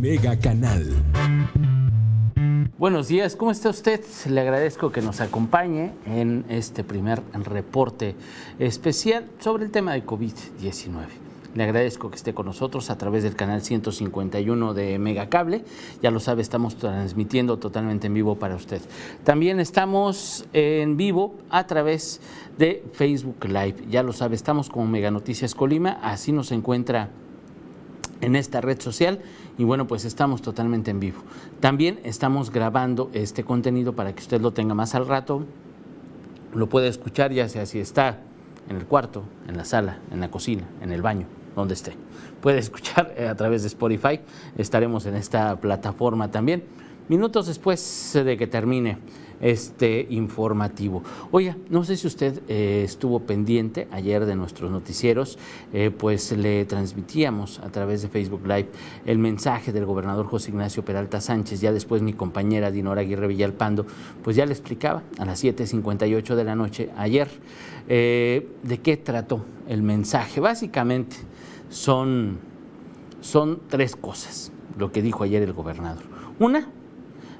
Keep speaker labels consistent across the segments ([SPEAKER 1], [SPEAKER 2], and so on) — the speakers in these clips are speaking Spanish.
[SPEAKER 1] Mega Canal.
[SPEAKER 2] Buenos días, ¿cómo está usted? Le agradezco que nos acompañe en este primer reporte especial sobre el tema de COVID-19. Le agradezco que esté con nosotros a través del canal 151 de Megacable. Ya lo sabe, estamos transmitiendo totalmente en vivo para usted. También estamos en vivo a través de Facebook Live. Ya lo sabe, estamos como Mega Noticias Colima. Así nos encuentra en esta red social y bueno, pues estamos totalmente en vivo. También estamos grabando este contenido para que usted lo tenga más al rato, lo puede escuchar ya sea si está en el cuarto, en la sala, en la cocina, en el baño, donde esté. Puede escuchar eh, a través de Spotify, estaremos en esta plataforma también. Minutos después de que termine este informativo. Oiga, no sé si usted eh, estuvo pendiente ayer de nuestros noticieros, eh, pues le transmitíamos a través de Facebook Live el mensaje del gobernador José Ignacio Peralta Sánchez, ya después mi compañera Dinora Aguirre Villalpando, pues ya le explicaba a las 7.58 de la noche ayer eh, de qué trató el mensaje. Básicamente son, son tres cosas, lo que dijo ayer el gobernador. Una,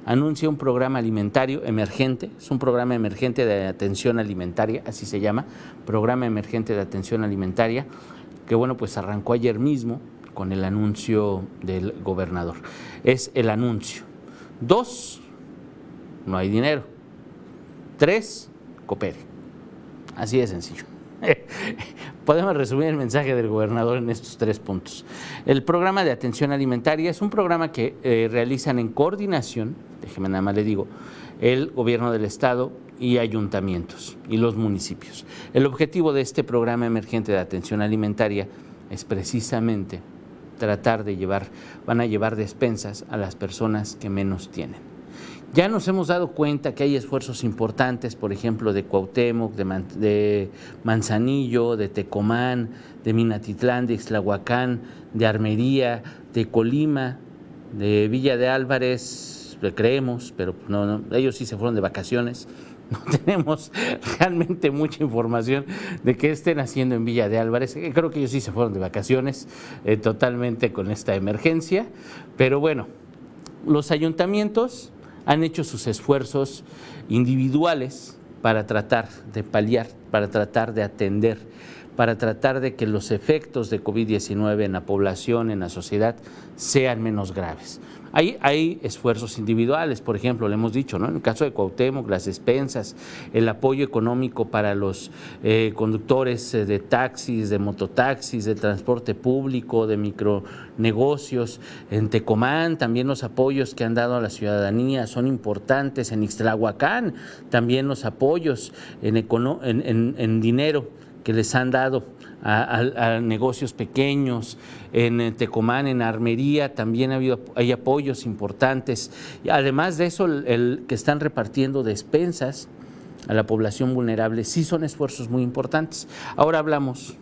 [SPEAKER 2] anuncia un programa alimentario emergente, es un programa emergente de atención alimentaria, así se llama, programa emergente de atención alimentaria, que bueno, pues arrancó ayer mismo con el anuncio del gobernador. Es el anuncio. Dos, no hay dinero. Tres, coopere. Así de sencillo. Podemos resumir el mensaje del gobernador en estos tres puntos. El programa de atención alimentaria es un programa que eh, realizan en coordinación, déjeme nada más le digo, el gobierno del estado y ayuntamientos y los municipios. El objetivo de este programa emergente de atención alimentaria es precisamente tratar de llevar, van a llevar despensas a las personas que menos tienen. Ya nos hemos dado cuenta que hay esfuerzos importantes, por ejemplo, de Cuauhtémoc, de, Manzanillo, de Tecomán, de Minatitlán, de Ixtlahuacán, de Armería, de Colima, de Villa de Álvarez, creemos, pero no, ellos sí se fueron de vacaciones. No tenemos realmente mucha información de qué estén haciendo en Villa de Álvarez. Eh, creo que ellos sí se fueron de vacaciones eh, totalmente con esta emergencia. Pero bueno, los ayuntamientos han hecho sus esfuerzos individuales para tratar de paliar, para tratar de atender, para tratar de que los efectos de COVID-19 en la población, en la sociedad, sean menos graves. Hay, esfuerzos individuales, por ejemplo, le hemos dicho, ¿no? en el caso de Cuauhtémoc, las despensas, el apoyo económico para los eh, conductores eh, de taxis, de mototaxis, de transporte público, de micronegocios. En Tecomán también los apoyos que han dado a la ciudadanía son importantes. En Ixtlahuacán también los apoyos en, en dinero que les han dado a, negocios pequeños, en Tecomán, en Armería, también ha habido, hay apoyos importantes. Además de eso, el, que están repartiendo despensas a la población vulnerable, sí son esfuerzos muy importantes. Ahora hablamos.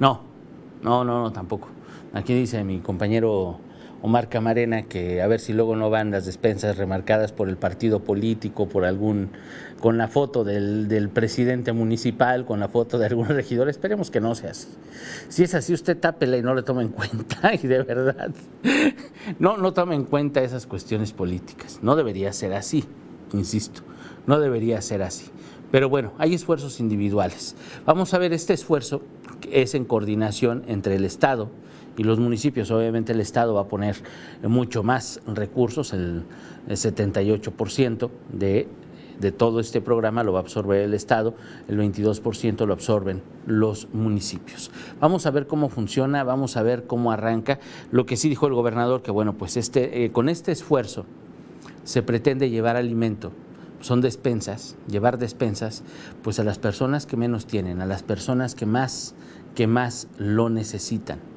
[SPEAKER 2] No, no, no, no, tampoco. Aquí dice mi compañero Omar Camarena que a ver si luego no van las despensas remarcadas por el partido político, por algún, con la foto del, presidente municipal, con la foto de algún regidor. Esperemos que no sea así. Si es así, usted tápela y no le tome en cuenta, y de verdad, no, no tome en cuenta esas cuestiones políticas. No debería ser así, insisto, no debería ser así. Pero bueno, hay esfuerzos individuales. Vamos a ver este esfuerzo es en coordinación entre el Estado, y los municipios. Obviamente el Estado va a poner mucho más recursos, el, 78% de, de todo este programa lo va a absorber el Estado, el 22% lo absorben los municipios. Vamos a ver cómo funciona, vamos a ver cómo arranca. Lo que sí dijo el gobernador, que bueno, pues este, eh, con este esfuerzo se pretende llevar alimento son despensas, llevar despensas, pues a las personas que menos tienen, a las personas que más, que más lo necesitan.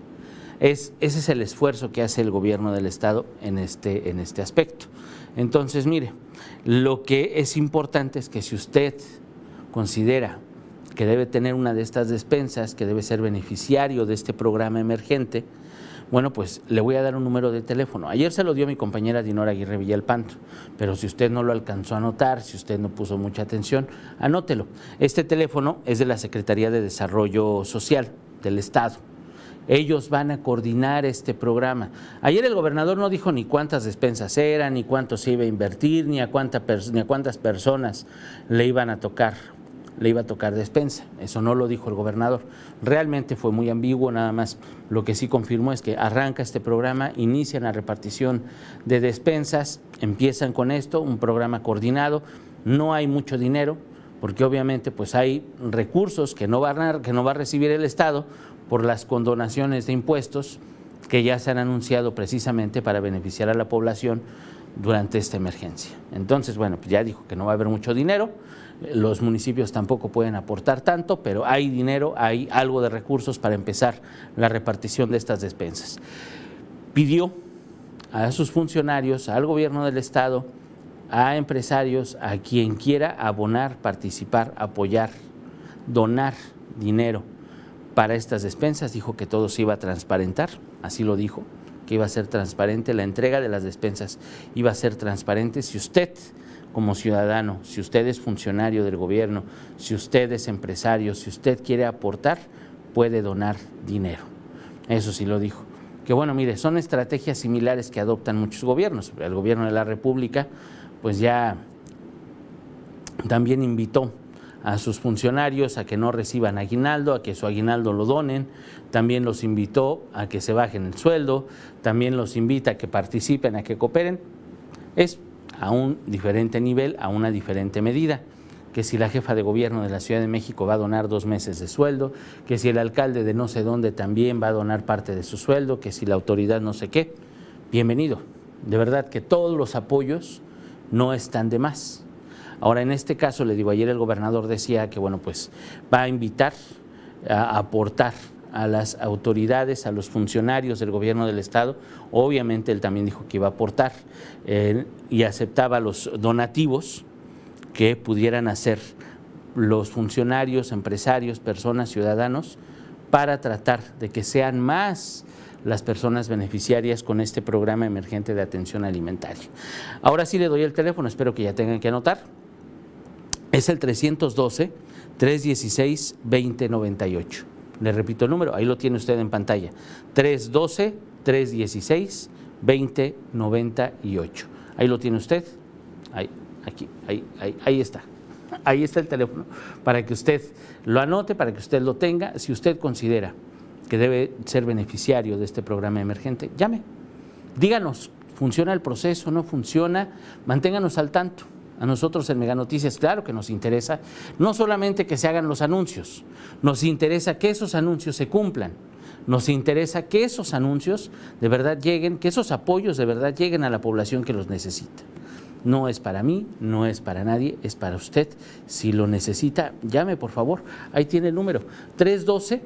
[SPEAKER 2] Es, ese es el esfuerzo que hace el gobierno del Estado en este, en este aspecto. Entonces, mire, lo que es importante es que si usted considera que debe tener una de estas despensas, que debe ser beneficiario de este programa emergente, bueno, pues le voy a dar un número de teléfono. Ayer se lo dio mi compañera Dinora Aguirre Villalpanto, pero si usted no lo alcanzó a anotar, si usted no puso mucha atención, anótelo. Este teléfono es de la Secretaría de Desarrollo Social del Estado Ellos van a coordinar este programa. Ayer el gobernador no dijo ni cuántas despensas eran, ni cuánto se iba a invertir, ni a, cuántas personas le iban a tocar le iba a tocar despensa. Eso no lo dijo el gobernador. Realmente fue muy ambiguo, nada más lo que sí confirmó es que arranca este programa, inician la repartición de despensas, empiezan con esto, un programa coordinado, no hay mucho dinero, porque obviamente pues hay recursos que no, van a, que no va a recibir el Estado por las condonaciones de impuestos que ya se han anunciado precisamente para beneficiar a la población durante esta emergencia. Entonces, bueno, pues ya dijo que no va a haber mucho dinero, los municipios tampoco pueden aportar tanto, pero hay dinero, hay algo de recursos para empezar la repartición de estas despensas. Pidió a sus funcionarios, al gobierno del Estado, a empresarios, a quien quiera abonar, participar, apoyar, donar dinero para estas despensas. Dijo que todo se iba a transparentar, así lo dijo, que iba a ser transparente, la entrega de las despensas iba a ser transparente. Si usted como ciudadano, si usted es funcionario del gobierno, si usted es empresario, si usted quiere aportar, puede donar dinero. Eso sí lo dijo. Que bueno, mire, son estrategias similares que adoptan muchos gobiernos. El gobierno de la República, pues ya también invitó a sus funcionarios a que no reciban aguinaldo, a que su aguinaldo lo donen, también los invitó a que se bajen el sueldo, también los invita a que participen, a que cooperen. Es a un diferente nivel, a una diferente medida que si la jefa de gobierno de la Ciudad de México va a donar dos meses de sueldo, que si el alcalde de no sé dónde también va a donar parte de su sueldo, que si la autoridad no sé qué, bienvenido. De verdad que todos los apoyos no están de más. Ahora, en este caso, le digo, ayer el gobernador decía que, bueno, pues va a invitar a aportar a las autoridades, a los funcionarios del gobierno del Estado. Obviamente él también dijo que iba a aportar eh, y aceptaba los donativos que pudieran hacer los funcionarios, empresarios, personas, ciudadanos, para tratar de que sean más las personas beneficiarias con este programa emergente de atención alimentaria. Ahora sí le doy el teléfono, espero que ya tengan que anotar. Es el 312 316 2098. Le repito el número, ahí lo tiene usted en pantalla. 312-316-2098. Ahí lo tiene usted. Ahí, aquí, ahí, ahí, ahí está. Ahí está el teléfono para que usted lo anote, para que usted lo tenga. Si usted considera que debe ser beneficiario de este programa emergente, llame. Díganos, ¿funciona el proceso? ¿No funciona? Manténganos al tanto. A nosotros en Mega Noticias, claro que nos interesa no solamente que se hagan los anuncios, nos interesa que esos anuncios se cumplan, nos interesa que esos anuncios de verdad lleguen, que esos apoyos de verdad lleguen a la población que los necesita. No es para mí, no es para nadie, es para usted. Si lo necesita, llame por favor. Ahí tiene el número 312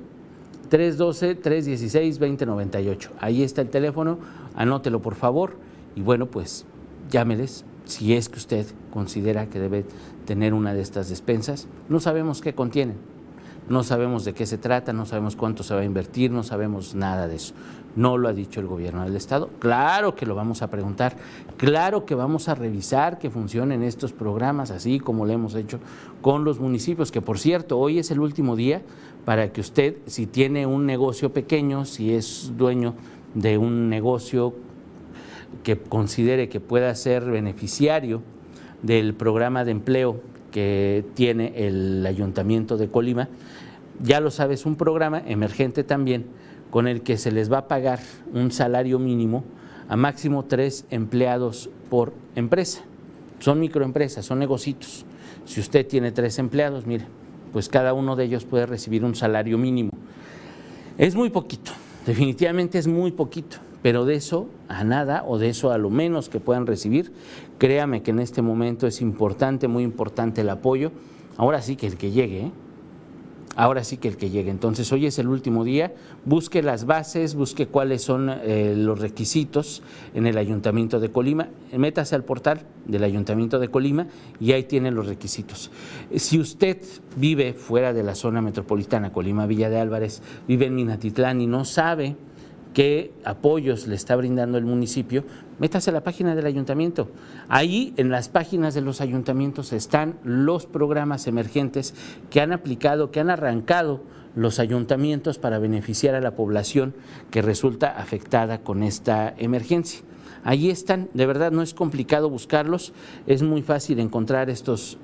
[SPEAKER 2] 312 316 2098. Ahí está el teléfono, anótelo por favor y bueno, pues llámeles si es que usted considera que debe tener una de estas despensas. No sabemos qué contienen, no sabemos de qué se trata, no sabemos cuánto se va a invertir, no sabemos nada de eso. No lo ha dicho el gobierno del Estado. Claro que lo vamos a preguntar, claro que vamos a revisar que funcionen estos programas, así como lo hemos hecho con los municipios, que por cierto, hoy es el último día para que usted, si tiene un negocio pequeño, si es dueño de un negocio que considere que pueda ser beneficiario del programa de empleo que tiene el Ayuntamiento de Colima, ya lo sabes, un programa emergente también con el que se les va a pagar un salario mínimo a máximo tres empleados por empresa. Son microempresas, son negocios. Si usted tiene tres empleados, mire, pues cada uno de ellos puede recibir un salario mínimo. Es muy poquito, definitivamente es muy poquito pero de eso a nada o de eso a lo menos que puedan recibir, créame que en este momento es importante, muy importante el apoyo. Ahora sí que el que llegue, ¿eh? ahora sí que el que llegue. Entonces hoy es el último día, busque las bases, busque cuáles son eh, los requisitos en el Ayuntamiento de Colima, métase al portal del Ayuntamiento de Colima y ahí tienen los requisitos. Si usted vive fuera de la zona metropolitana, Colima, Villa de Álvarez, vive en Minatitlán y no sabe qué apoyos le está brindando el municipio, métase a la página del ayuntamiento. Ahí en las páginas de los ayuntamientos están los programas emergentes que han aplicado, que han arrancado los ayuntamientos para beneficiar a la población que resulta afectada con esta emergencia. Allí están, de verdad no es complicado buscarlos, es muy fácil encontrar estos,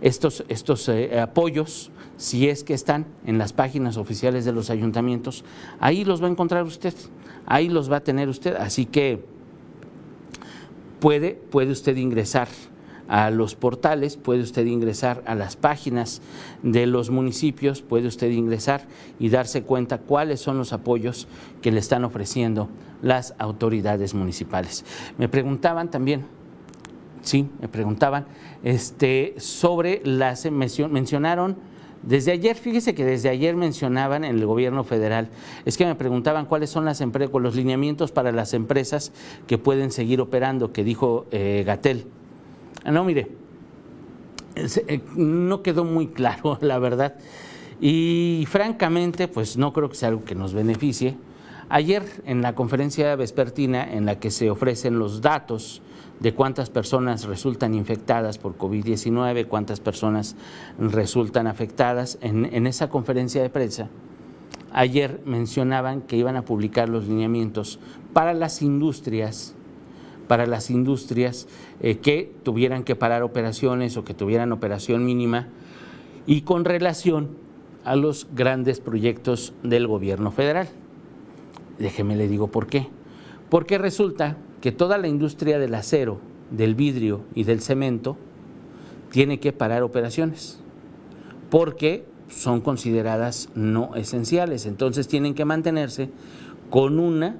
[SPEAKER 2] estos, estos eh, apoyos, si es que están en las páginas oficiales de los ayuntamientos, ahí los va a encontrar usted, ahí los va a tener usted, así que puede, puede usted ingresar a los portales, puede usted ingresar a las páginas de los municipios, puede usted ingresar y darse cuenta cuáles son los apoyos que le están ofreciendo las autoridades municipales. Me preguntaban también, sí, me preguntaban este, sobre las, mencionaron, desde ayer, fíjese que desde ayer mencionaban en el gobierno federal, es que me preguntaban cuáles son las los lineamientos para las empresas que pueden seguir operando, que dijo eh, Gatel. Ah, no, mire, eh, no quedó muy claro, la verdad. Y francamente, pues no creo que sea algo que nos beneficie. Ayer en la conferencia vespertina en la que se ofrecen los datos de cuántas personas resultan infectadas por COVID-19, cuántas personas resultan afectadas, en, esa conferencia de prensa, ayer mencionaban que iban a publicar los lineamientos para las industrias para las industrias eh, que tuvieran que parar operaciones o que tuvieran operación mínima y con relación a los grandes proyectos del gobierno federal. Déjeme le digo por qué. Porque resulta que toda la industria del acero, del vidrio y del cemento tiene que parar operaciones porque son consideradas no esenciales. Entonces tienen que mantenerse con una,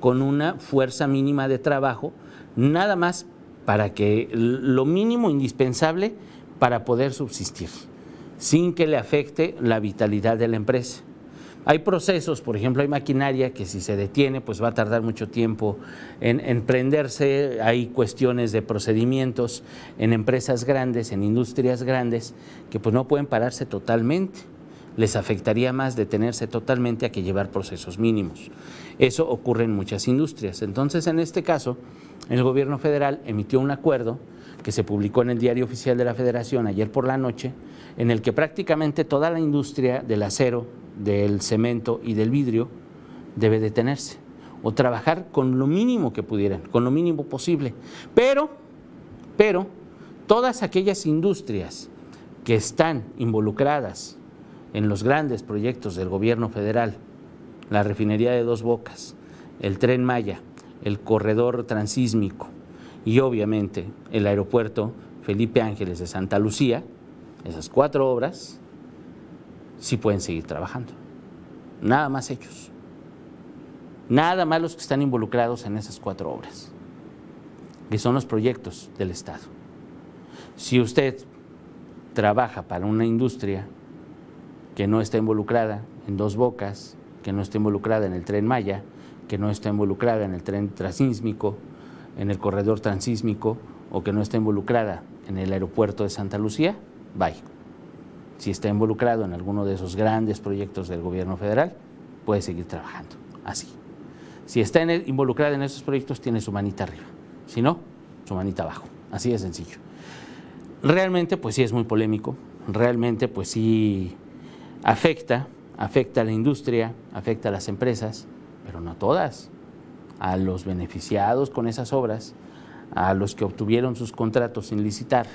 [SPEAKER 2] con una fuerza mínima de trabajo nada más para que lo mínimo indispensable para poder subsistir, sin que le afecte la vitalidad de la empresa. Hay procesos, por ejemplo, hay maquinaria que si se detiene, pues va a tardar mucho tiempo en, en, prenderse. Hay cuestiones de procedimientos en empresas grandes, en industrias grandes, que pues no pueden pararse totalmente. Les afectaría más detenerse totalmente a que llevar procesos mínimos. Eso ocurre en muchas industrias. Entonces, en este caso, el gobierno federal emitió un acuerdo que se publicó en el Diario Oficial de la Federación ayer por la noche, en el que prácticamente toda la industria del acero, del cemento y del vidrio debe detenerse o trabajar con lo mínimo que pudieran, con lo mínimo posible. Pero, pero, todas aquellas industrias que están involucradas en los grandes proyectos del gobierno federal, la refinería de Dos Bocas, el tren Maya, el corredor transísmico y obviamente el aeropuerto Felipe Ángeles de Santa Lucía, esas cuatro obras, sí pueden seguir trabajando. Nada más ellos. Nada más los que están involucrados en esas cuatro obras, que son los proyectos del Estado. Si usted trabaja para una industria que no está involucrada en dos bocas, que no está involucrada en el tren Maya, que no está involucrada en el tren transísmico, en el corredor transísmico o que no está involucrada en el aeropuerto de Santa Lucía, bye. Si está involucrado en alguno de esos grandes proyectos del gobierno federal, puede seguir trabajando así. Si está involucrada en esos proyectos, tiene su manita arriba. Si no, su manita abajo. Así de sencillo. Realmente, pues sí es muy polémico. Realmente, pues sí afecta, afecta a la industria, afecta a las empresas pero no todas, a los beneficiados con esas obras, a los que obtuvieron sus contratos sin licitar,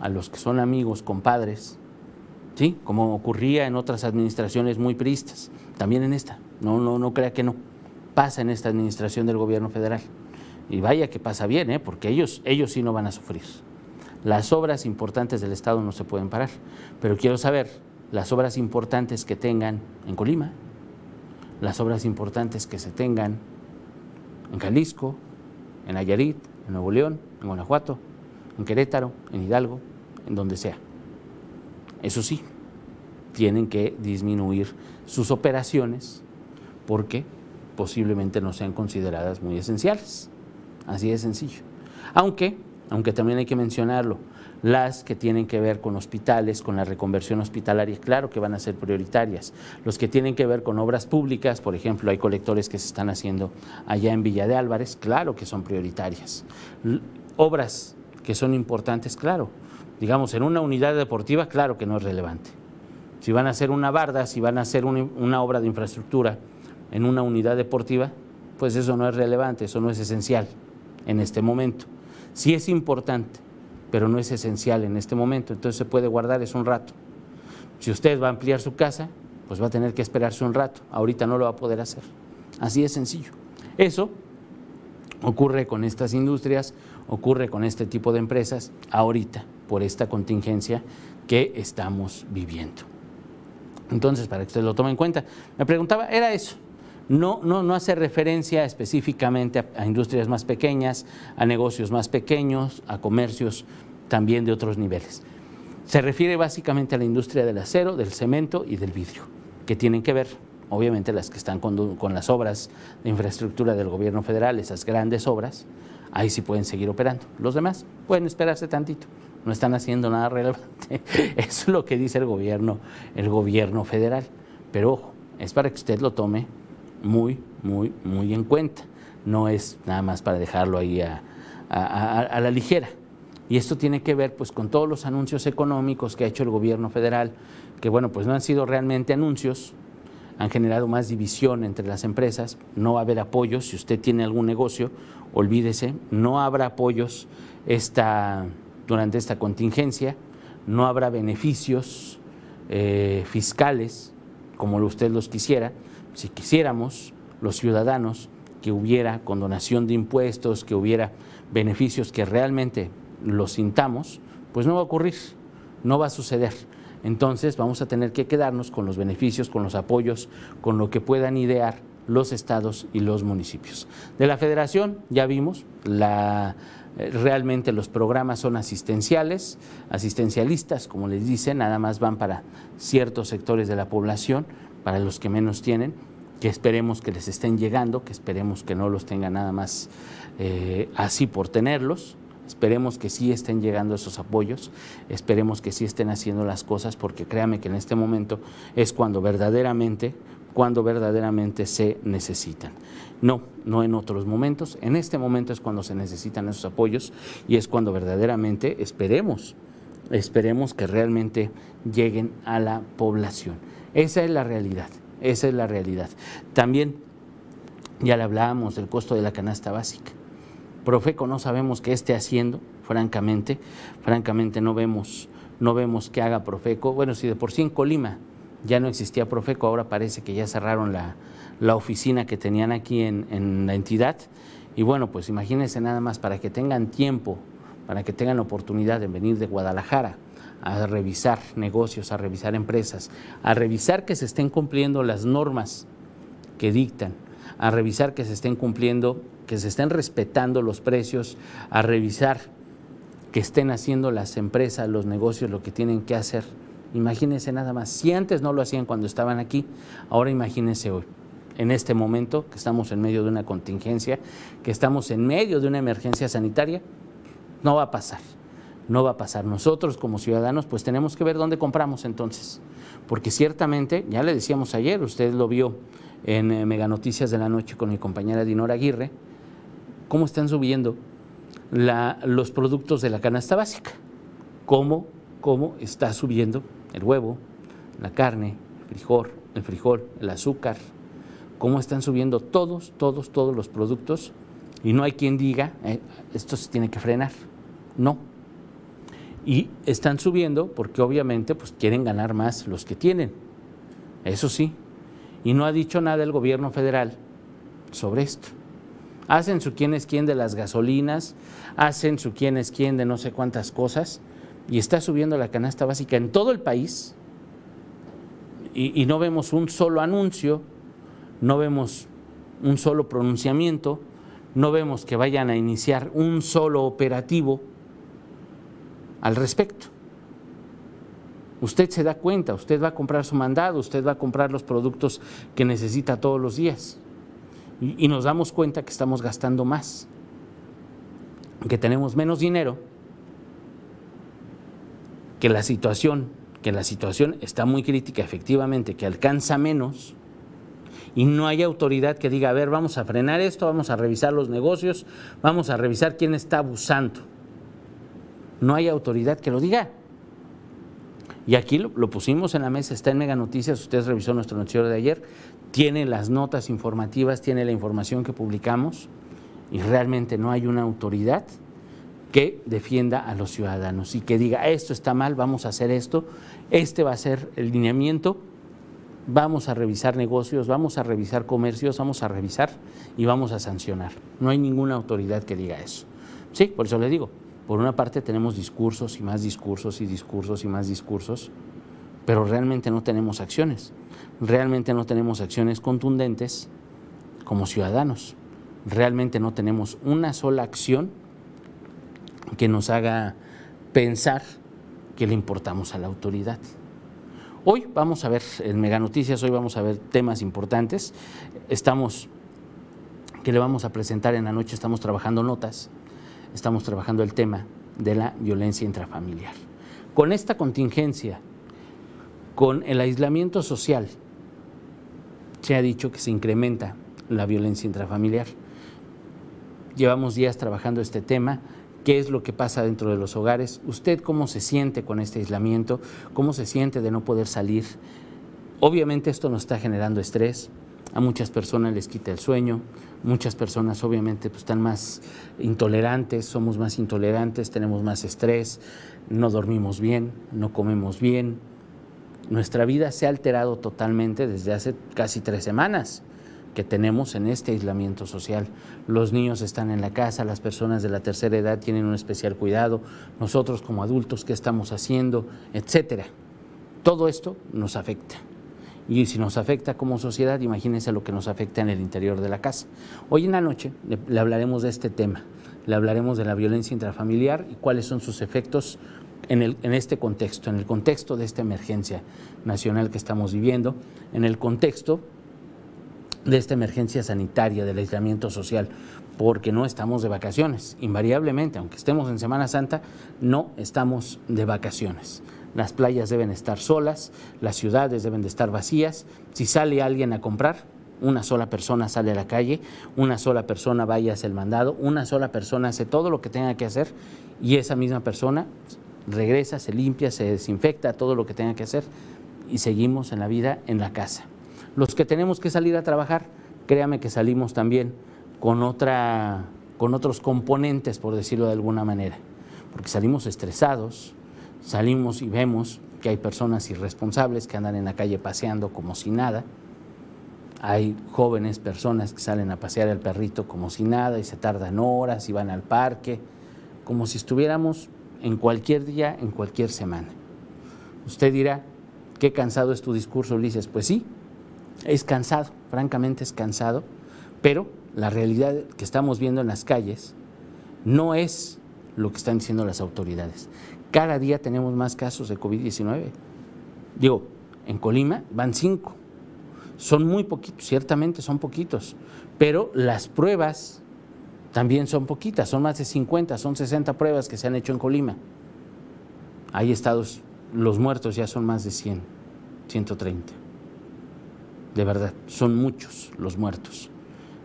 [SPEAKER 2] a los que son amigos, compadres, ¿sí? como ocurría en otras administraciones muy pristas, también en esta, no, no, no crea que no, pasa en esta administración del gobierno federal. Y vaya que pasa bien, ¿eh? porque ellos, ellos sí no van a sufrir. Las obras importantes del Estado no se pueden parar, pero quiero saber las obras importantes que tengan en Colima, las obras importantes que se tengan en Jalisco, en Nayarit, en Nuevo León, en Guanajuato, en Querétaro, en Hidalgo, en donde sea. Eso sí, tienen que disminuir sus operaciones porque posiblemente no sean consideradas muy esenciales. Así de sencillo. Aunque, aunque también hay que mencionarlo, las que tienen que ver con hospitales, con la reconversión hospitalaria, claro que van a ser prioritarias. Los que tienen que ver con obras públicas, por ejemplo, hay colectores que se están haciendo allá en Villa de Álvarez, claro que son prioritarias. Obras que son importantes, claro. Digamos, en una unidad deportiva, claro que no es relevante. Si van a hacer una barda, si van a hacer una, obra de infraestructura en una unidad deportiva, pues eso no es relevante, eso no es esencial en este momento. Sí es importante, pero no es esencial en este momento, entonces se puede guardar es un rato. Si usted va a ampliar su casa, pues va a tener que esperarse un rato, ahorita no lo va a poder hacer. Así de sencillo. Eso ocurre con estas industrias, ocurre con este tipo de empresas ahorita, por esta contingencia que estamos viviendo. Entonces, para que usted lo tome en cuenta, me preguntaba, era eso. No, no, no hace referencia específicamente a, industrias más pequeñas, a negocios más pequeños, a comercios también de otros niveles. Se refiere básicamente a la industria del acero, del cemento y del vidrio, que tienen que ver, obviamente, las que están con, las obras de infraestructura del gobierno federal, esas grandes obras, ahí sí pueden seguir operando. Los demás pueden esperarse tantito no están haciendo nada relevante. Es lo que dice el gobierno, el gobierno federal. Pero ojo, es para que usted lo tome muy, muy, muy en cuenta. No es nada más para dejarlo ahí a, la ligera. Y esto tiene que ver pues con todos los anuncios económicos que ha hecho el gobierno federal, que bueno, pues no han sido realmente anuncios, han generado más división entre las empresas, no va a haber apoyos, si usted tiene algún negocio, olvídese, no habrá apoyos esta durante esta contingencia, no habrá beneficios eh, fiscales como usted los quisiera. Si quisiéramos, los ciudadanos, que hubiera condonación de impuestos, que hubiera beneficios que realmente los sintamos, pues no va a ocurrir, no va a suceder. Entonces vamos a tener que quedarnos con los beneficios, con los apoyos, con lo que puedan idear los estados y los municipios. De la federación ya vimos la eh, realmente los programas son asistenciales, asistencialistas, como les dicen, nada más van para ciertos sectores de la población, para los que menos tienen, que esperemos que les estén llegando, que esperemos que no los tengan nada más eh, así por tenerlos. Esperemos que sí estén llegando esos apoyos, esperemos que sí estén haciendo las cosas, porque créame que en este momento es cuando verdaderamente, cuando verdaderamente se necesitan. No, no en otros momentos. En este momento es cuando se necesitan esos apoyos y es cuando verdaderamente esperemos, esperemos que realmente lleguen a la población. Esa es la realidad, esa es la realidad. También ya le hablábamos del costo de la canasta básica. Profeco no sabemos qué esté haciendo, francamente, francamente no vemos, no vemos qué haga Profeco. Bueno, si de por sí en Colima ya no existía Profeco, ahora parece que ya cerraron la, la oficina que tenían aquí en, la entidad. Y bueno, pues imagínense nada más para que tengan tiempo, para que tengan oportunidad de venir de Guadalajara a revisar negocios, a revisar empresas, a revisar que se estén cumpliendo las normas que dictan, a revisar que se estén cumpliendo, que se estén respetando los precios, a revisar que estén haciendo las empresas, los negocios, lo que tienen que hacer. Imagínense nada más. Si antes no lo hacían cuando estaban aquí, ahora imagínense hoy en este momento, que estamos en medio de una contingencia, que estamos en medio de una emergencia sanitaria, no va a pasar, no va a pasar. Nosotros como ciudadanos pues tenemos que ver dónde compramos entonces, porque ciertamente, ya le decíamos ayer, usted lo vio en eh, Mega Noticias de la Noche con mi compañera Dinora Aguirre, cómo están subiendo los productos de la canasta básica, cómo, cómo está subiendo el huevo, la carne, el frijol, el frijol, el azúcar, cómo están subiendo todos, todos, todos los productos y no hay quien diga, eh, esto se tiene que frenar. No. Y están subiendo porque obviamente pues, quieren ganar más los que tienen. Eso sí. Y no ha dicho nada el gobierno federal sobre esto. Hacen su quién es quién de las gasolinas, hacen su quién es quién de no sé cuántas cosas, y está subiendo la canasta básica en todo el país, y, y no vemos un solo anuncio no vemos un solo pronunciamiento, no vemos que vayan a iniciar un solo operativo al respecto. Usted se da cuenta, usted va a comprar su mandado, usted va a comprar los productos que necesita todos los días y, nos damos cuenta que estamos gastando más, que tenemos menos dinero, que la situación, que la situación está muy crítica efectivamente, que alcanza menos y no hay autoridad que diga, a ver, vamos a frenar esto, vamos a revisar los negocios, vamos a revisar quién está abusando. No hay autoridad que lo diga. Y aquí lo, pusimos en la mesa, está en Mega Noticias, usted revisó nuestro noticiero de ayer, tiene las notas informativas, tiene la información que publicamos y realmente no hay una autoridad que defienda a los ciudadanos y que diga, esto está mal, vamos a hacer esto, este va a ser el lineamiento, vamos a revisar negocios, vamos a revisar comercios, vamos a revisar y vamos a sancionar. No hay ninguna autoridad que diga eso. Sí, por eso le digo, por una parte tenemos discursos y más discursos y discursos y más discursos, pero realmente no tenemos acciones, realmente no tenemos acciones contundentes como ciudadanos, realmente no tenemos una sola acción que nos haga pensar que le importamos a la autoridad. Hoy vamos a ver en Mega Noticias, hoy vamos a ver temas importantes. Estamos, que le vamos a presentar en la noche, estamos trabajando notas, estamos trabajando el tema de la violencia intrafamiliar. Con esta contingencia, con el aislamiento social, se ha dicho que se incrementa la violencia intrafamiliar. Llevamos días trabajando este tema, qué es lo que pasa dentro de los hogares, usted cómo se siente con este aislamiento, cómo se siente de no poder salir. Obviamente esto nos está generando estrés, a muchas personas les quita el sueño, muchas personas obviamente pues, están más intolerantes, somos más intolerantes, tenemos más estrés, no dormimos bien, no comemos bien. Nuestra vida se ha alterado totalmente desde hace casi tres semanas que tenemos en este aislamiento social. Los niños están en la casa, las personas de la tercera edad tienen un especial cuidado, nosotros como adultos, ¿qué estamos haciendo? Etcétera. Todo esto nos afecta. Y si nos afecta como sociedad, imagínense lo que nos afecta en el interior de la casa. Hoy en la noche le, hablaremos de este tema, le hablaremos de la violencia intrafamiliar y cuáles son sus efectos en, el, en, este contexto, en el contexto de esta emergencia nacional que estamos viviendo, en el contexto de esta emergencia sanitaria, del aislamiento social, porque no estamos de vacaciones. Invariablemente, aunque estemos en Semana Santa, no estamos de vacaciones. Las playas deben estar solas, las ciudades deben de estar vacías. Si sale alguien a comprar, una sola persona sale a la calle, una sola persona vaya a hacer el mandado, una sola persona hace todo lo que tenga que hacer y esa misma persona regresa, se limpia, se desinfecta, todo lo que tenga que hacer y seguimos en la vida en la casa. Los que tenemos que salir a trabajar, créame que salimos también con, otra, con otros componentes, por decirlo de alguna manera, porque salimos estresados, salimos y vemos que hay personas irresponsables que andan en la calle paseando como si nada, hay jóvenes personas que salen a pasear el perrito como si nada y se tardan horas y van al parque, como si estuviéramos en cualquier día, en cualquier semana. Usted dirá, qué cansado es tu discurso, Ulises. Pues sí, es cansado, francamente es cansado, pero la realidad que estamos viendo en las calles no es lo que están diciendo las autoridades. Cada día tenemos más casos de COVID-19. Digo, en Colima van cinco. Son muy poquitos, ciertamente son poquitos, pero las pruebas también son poquitas, son más de 50, son 60 pruebas que se han hecho en Colima. Hay estados, los muertos ya son más de 100, 130 de verdad, son muchos los muertos.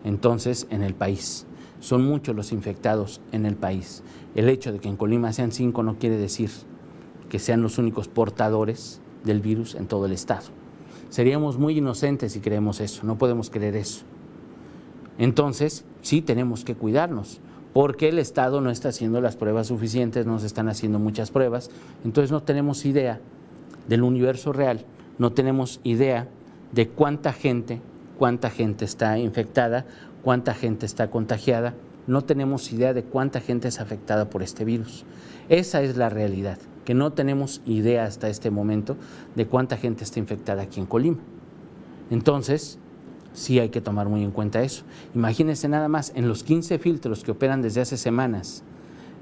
[SPEAKER 2] Entonces, en el país, son muchos los infectados en el país. El hecho de que en Colima sean cinco no quiere decir que sean los únicos portadores del virus en todo el estado. Seríamos muy inocentes si creemos eso, no podemos creer eso. Entonces, sí tenemos que cuidarnos, porque el Estado no está haciendo las pruebas suficientes, no se están haciendo muchas pruebas, entonces no tenemos idea del universo real, no tenemos idea de cuánta gente, cuánta gente está infectada, cuánta gente está contagiada. No tenemos idea de cuánta gente es afectada por este virus. Esa es la realidad, que no tenemos idea hasta este momento de cuánta gente está infectada aquí en Colima. Entonces, sí hay que tomar muy en cuenta eso. Imagínense nada más, en los 15 filtros que operan desde hace semanas,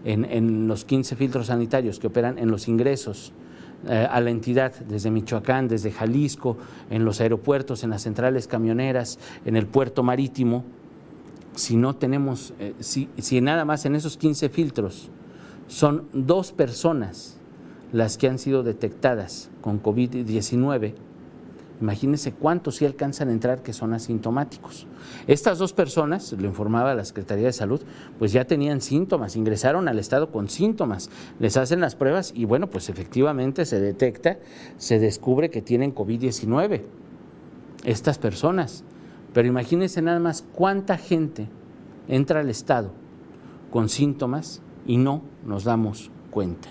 [SPEAKER 2] en, en los 15 filtros sanitarios que operan en los ingresos, eh, a la entidad desde Michoacán, desde Jalisco, en los aeropuertos, en las centrales camioneras, en el puerto marítimo, si no tenemos, eh, si, si nada más en esos 15 filtros son dos personas las que han sido detectadas con COVID-19, Imagínense cuántos sí alcanzan a entrar que son asintomáticos. Estas dos personas, lo informaba la Secretaría de Salud, pues ya tenían síntomas, ingresaron al estado con síntomas, les hacen las pruebas y bueno, pues efectivamente se detecta, se descubre que tienen COVID-19 estas personas. Pero imagínense nada más cuánta gente entra al estado con síntomas y no nos damos cuenta.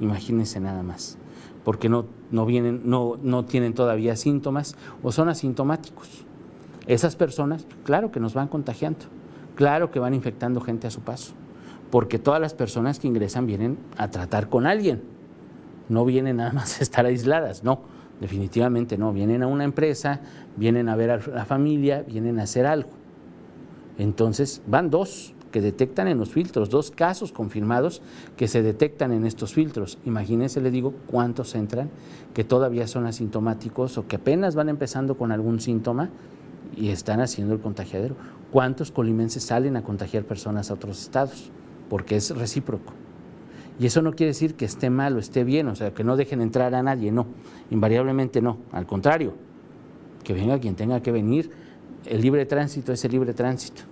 [SPEAKER 2] Imagínense nada más porque no, no, vienen, no, no tienen todavía síntomas o son asintomáticos. Esas personas, claro que nos van contagiando, claro que van infectando gente a su paso, porque todas las personas que ingresan vienen a tratar con alguien, no vienen nada más a estar aisladas, no, definitivamente no, vienen a una empresa, vienen a ver a la familia, vienen a hacer algo. Entonces van dos, que detectan en los filtros, dos casos confirmados que se detectan en estos filtros. Imagínense, le digo, cuántos entran que todavía son asintomáticos o que apenas van empezando con algún síntoma y están haciendo el contagiadero. ¿Cuántos colimenses salen a contagiar personas a otros estados? Porque es recíproco. Y eso no quiere decir que esté mal o esté bien, o sea, que no dejen entrar a nadie, no, invariablemente no, al contrario, que venga quien tenga que venir, el libre tránsito es el libre tránsito.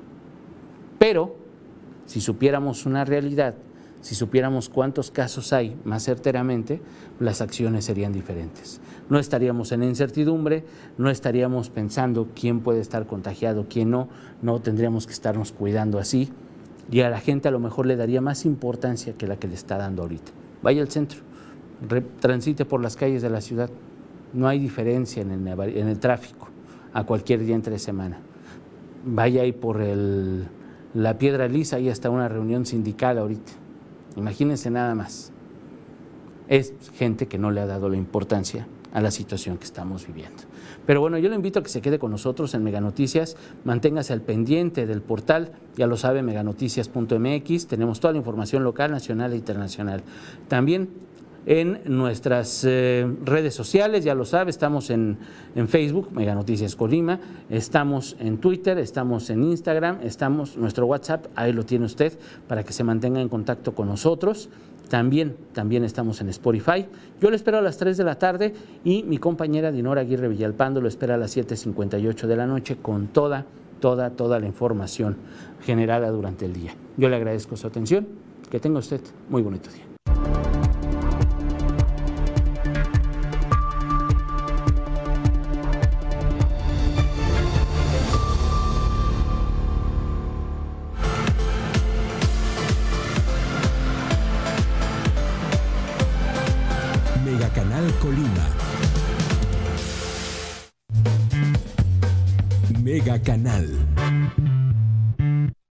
[SPEAKER 2] Pero si supiéramos una realidad, si supiéramos cuántos casos hay más certeramente, las acciones serían diferentes. No estaríamos en incertidumbre, no estaríamos pensando quién puede estar contagiado, quién no, no tendríamos que estarnos cuidando así y a la gente a lo mejor le daría más importancia que la que le está dando ahorita. Vaya al centro, transite por las calles de la ciudad, no hay diferencia en el, en el tráfico a cualquier día entre semana. Vaya ahí por el la piedra lisa y hasta una reunión sindical ahorita. Imagínense nada más. Es gente que no le ha dado la importancia a la situación que estamos viviendo. Pero bueno, yo le invito a que se quede con nosotros en Meganoticias, manténgase al pendiente del portal, ya lo sabe, meganoticias.mx, tenemos toda la información local, nacional e internacional. También en nuestras eh, redes sociales, ya lo sabe, estamos en, en, Facebook, Mega Noticias Colima, estamos en Twitter, estamos en Instagram, estamos, nuestro WhatsApp, ahí lo tiene usted para que se mantenga en contacto con nosotros. También, también estamos en Spotify. Yo lo espero a las 3 de la tarde y mi compañera Dinora Aguirre Villalpando lo espera a las 7.58 de la noche con toda, toda, toda la información generada durante el día. Yo le agradezco su atención. Que tenga usted muy bonito día.